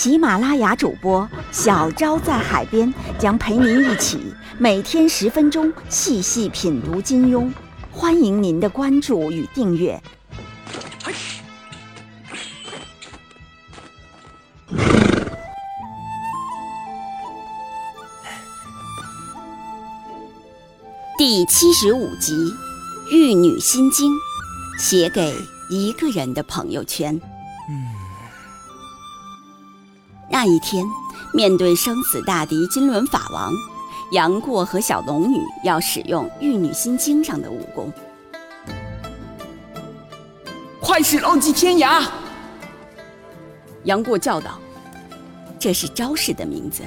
喜马拉雅主播小昭在海边将陪您一起每天十分钟细细品读金庸，欢迎您的关注与订阅。第七十五集《玉女心经》，写给一个人的朋友圈。那一天，面对生死大敌金轮法王，杨过和小龙女要使用《玉女心经》上的武功。快使浪迹天涯！杨过叫道：“这是招式的名字。”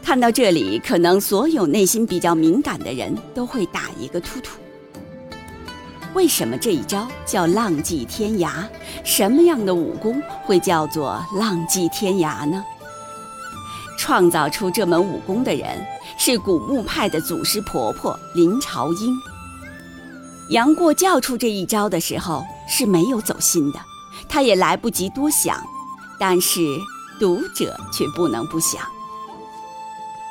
看到这里，可能所有内心比较敏感的人都会打一个突突。为什么这一招叫浪迹天涯？什么样的武功会叫做浪迹天涯呢？创造出这门武功的人是古墓派的祖师婆婆林朝英。杨过叫出这一招的时候是没有走心的，他也来不及多想，但是读者却不能不想。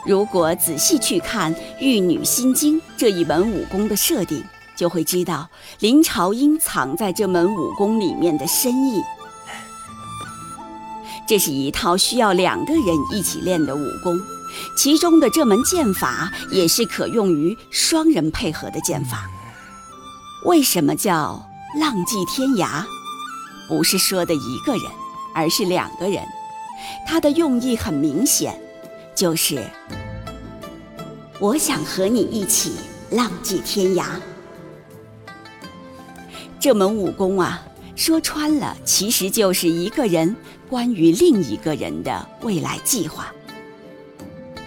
如果仔细去看《玉女心经》这一门武功的设定，就会知道林朝英藏在这门武功里面的深意。这是一套需要两个人一起练的武功，其中的这门剑法也是可用于双人配合的剑法。为什么叫浪迹天涯？不是说的一个人，而是两个人。它的用意很明显。就是，我想和你一起浪迹天涯。这门武功啊，说穿了，其实就是一个人关于另一个人的未来计划。《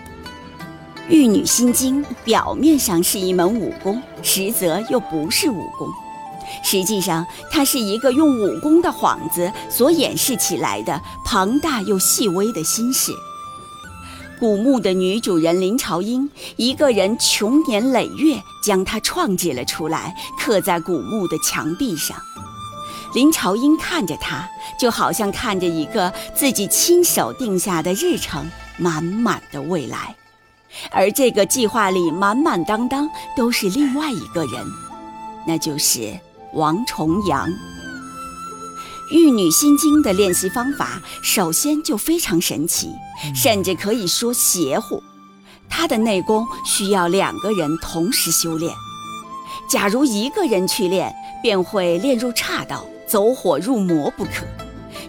玉女心经》表面上是一门武功，实则又不是武功。实际上，它是一个用武功的幌子所掩饰起来的庞大又细微的心事。古墓的女主人林朝英，一个人穷年累月将它创制了出来，刻在古墓的墙壁上。林朝英看着它，就好像看着一个自己亲手定下的日程，满满的未来。而这个计划里满满当当都是另外一个人，那就是王重阳。《玉女心经》的练习方法，首先就非常神奇，甚至可以说邪乎。它的内功需要两个人同时修炼，假如一个人去练，便会练入岔道，走火入魔不可。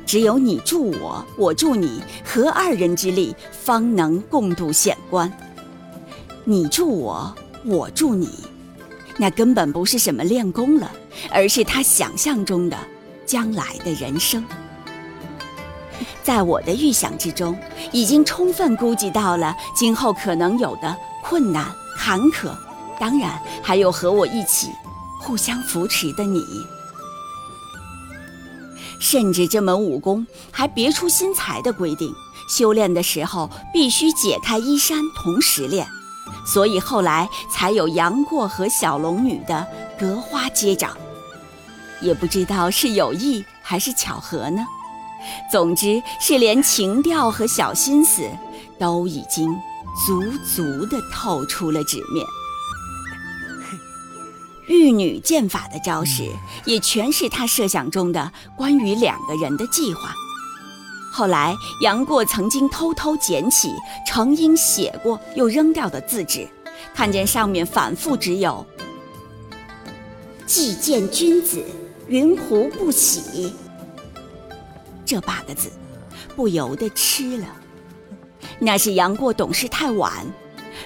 只有你助我，我助你，合二人之力，方能共度险关。你助我，我助你，那根本不是什么练功了，而是他想象中的。将来的人生，在我的预想之中，已经充分估计到了今后可能有的困难坎坷，当然还有和我一起互相扶持的你。甚至这门武功还别出心裁的规定，修炼的时候必须解开衣衫同时练，所以后来才有杨过和小龙女的隔花接掌。也不知道是有意还是巧合呢。总之是连情调和小心思都已经足足的透出了纸面。玉女剑法的招式也全是他设想中的关于两个人的计划。后来杨过曾经偷偷捡起程英写过又扔掉的字纸，看见上面反复只有“既见君子”。云胡不喜？这八个字，不由得吃了。那是杨过懂事太晚。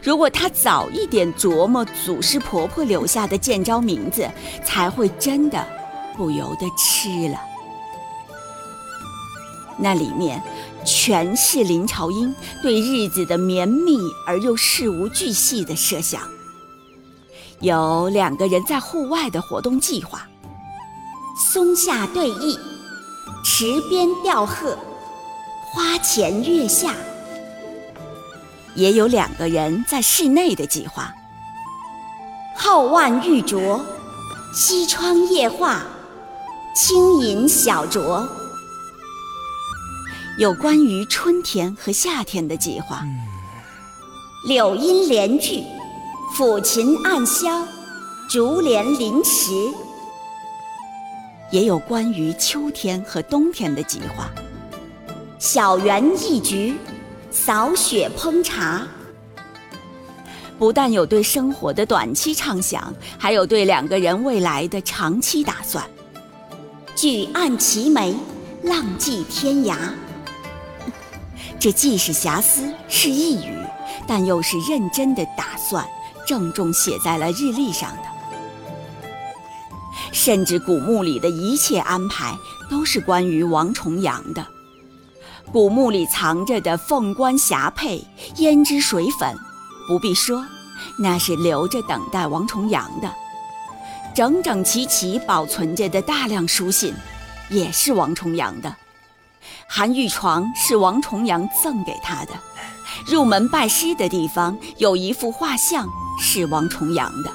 如果他早一点琢磨祖师婆婆留下的剑招名字，才会真的不由得吃了。那里面全是林朝英对日子的绵密而又事无巨细的设想。有两个人在户外的活动计划：松下对弈、池边钓鹤、花前月下；也有两个人在室内的计划：皓腕玉镯、西窗夜话、轻吟小酌。有关于春天和夏天的计划：柳荫连句。抚琴暗箫，竹帘临池。也有关于秋天和冬天的计划：小园一菊，扫雪烹茶。不但有对生活的短期畅想，还有对两个人未来的长期打算。举案齐眉，浪迹天涯。这既是遐思，是呓语，但又是认真的打算。郑重写在了日历上的，甚至古墓里的一切安排都是关于王重阳的。古墓里藏着的凤冠霞帔、胭脂水粉，不必说，那是留着等待王重阳的。整整齐齐保存着的大量书信，也是王重阳的。寒玉床是王重阳赠给他的。入门拜师的地方有一幅画像。是王重阳的，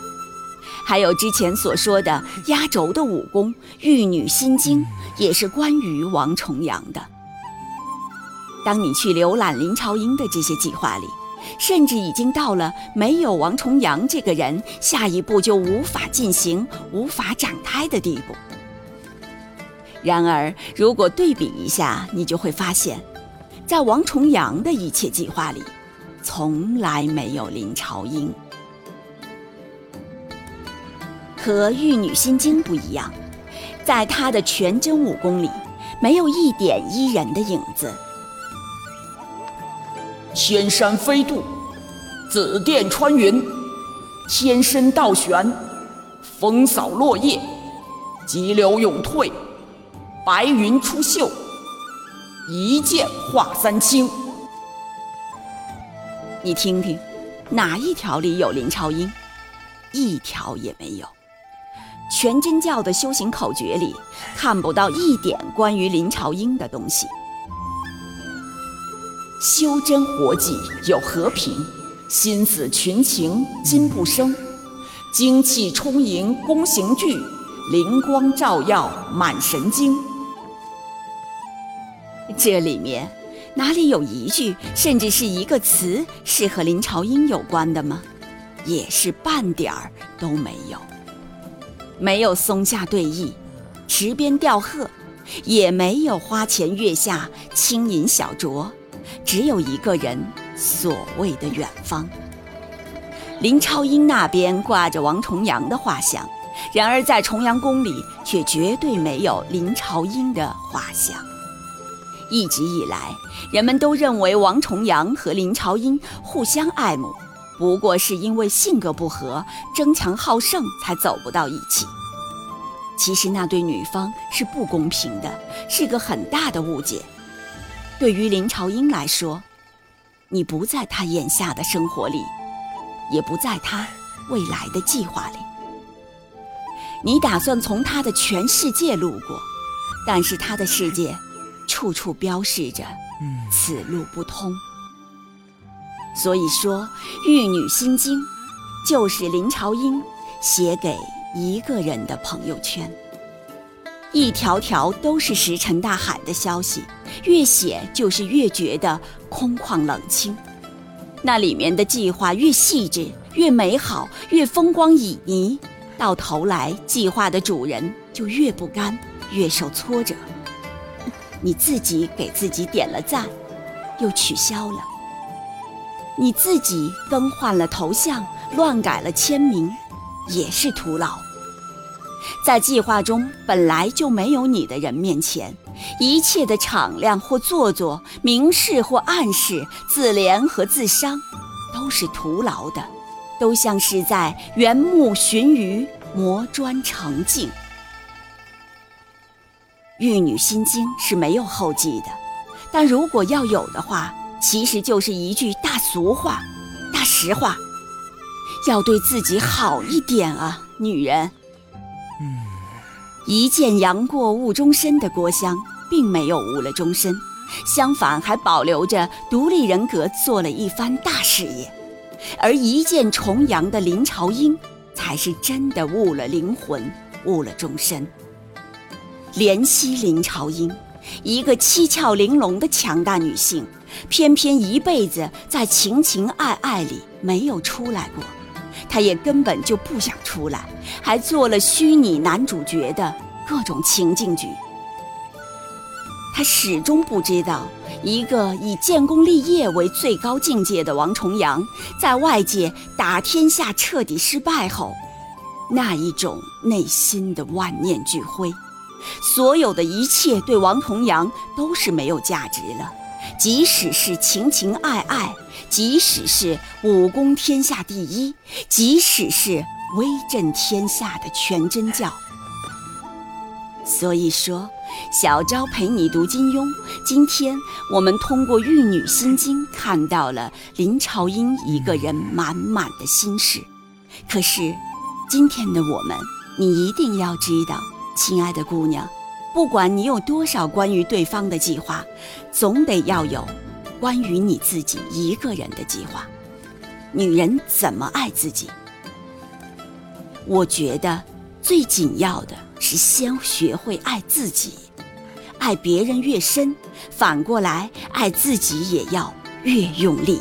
还有之前所说的压轴的武功《玉女心经》，也是关于王重阳的。当你去浏览林朝英的这些计划里，甚至已经到了没有王重阳这个人，下一步就无法进行、无法展开的地步。然而，如果对比一下，你就会发现，在王重阳的一切计划里，从来没有林朝英。和《玉女心经》不一样，在他的全真武功里，没有一点伊人的影子。千山飞渡，紫电穿云，天身倒悬，风扫落叶，急流勇退，白云出岫，一剑化三清。你听听，哪一条里有林超英？一条也没有。全真教的修行口诀里看不到一点关于林朝英的东西。修真活计有和平，心死群情金不生，精气充盈功行具，灵光照耀满神经。这里面哪里有一句，甚至是一个词是和林朝英有关的吗？也是半点儿都没有。没有松下对弈，池边钓鹤，也没有花前月下轻吟小酌，只有一个人所谓的远方。林超英那边挂着王重阳的画像，然而在重阳宫里却绝对没有林朝英的画像。一直以来，人们都认为王重阳和林朝英互相爱慕。不过是因为性格不合、争强好胜，才走不到一起。其实那对女方是不公平的，是个很大的误解。对于林朝英来说，你不在他眼下的生活里，也不在他未来的计划里。你打算从他的全世界路过，但是他的世界，处处标示着此路不通。所以说，《玉女心经》就是林朝英写给一个人的朋友圈，一条条都是石沉大海的消息，越写就是越觉得空旷冷清。那里面的计划越细致、越美好、越风光旖旎，到头来计划的主人就越不甘、越受挫折。你自己给自己点了赞，又取消了。你自己更换了头像，乱改了签名，也是徒劳。在计划中本来就没有你的人面前，一切的敞亮或做作，明示或暗示，自怜和自伤，都是徒劳的，都像是在缘木寻鱼，磨砖成镜。《玉女心经》是没有后记的。但如果要有的话，其实就是一句大俗话、大实话，要对自己好一点啊，女人。嗯一见杨过误终身的郭襄，并没有误了终身，相反还保留着独立人格，做了一番大事业。而一见重阳的林朝英，才是真的误了灵魂，误了终身。怜惜林朝英，一个七窍玲珑的强大女性，偏偏一辈子在情情爱爱里没有出来过。他也根本就不想出来，还做了虚拟男主角的各种情境剧。他始终不知道，一个以建功立业为最高境界的王重阳，在外界打天下彻底失败后，那一种内心的万念俱灰。所有的一切对王重阳都是没有价值了，即使是情情爱爱，即使是武功天下第一，即使是威震天下的全真教。所以说，小昭陪你读金庸。今天我们通过《玉女心经》看到了林朝英一个人满满的心事。可是，今天的我们，你一定要知道。亲爱的姑娘，不管你有多少关于对方的计划，总得要有关于你自己一个人的计划。女人怎么爱自己？我觉得最紧要的是先学会爱自己。爱别人越深，反过来爱自己也要越用力。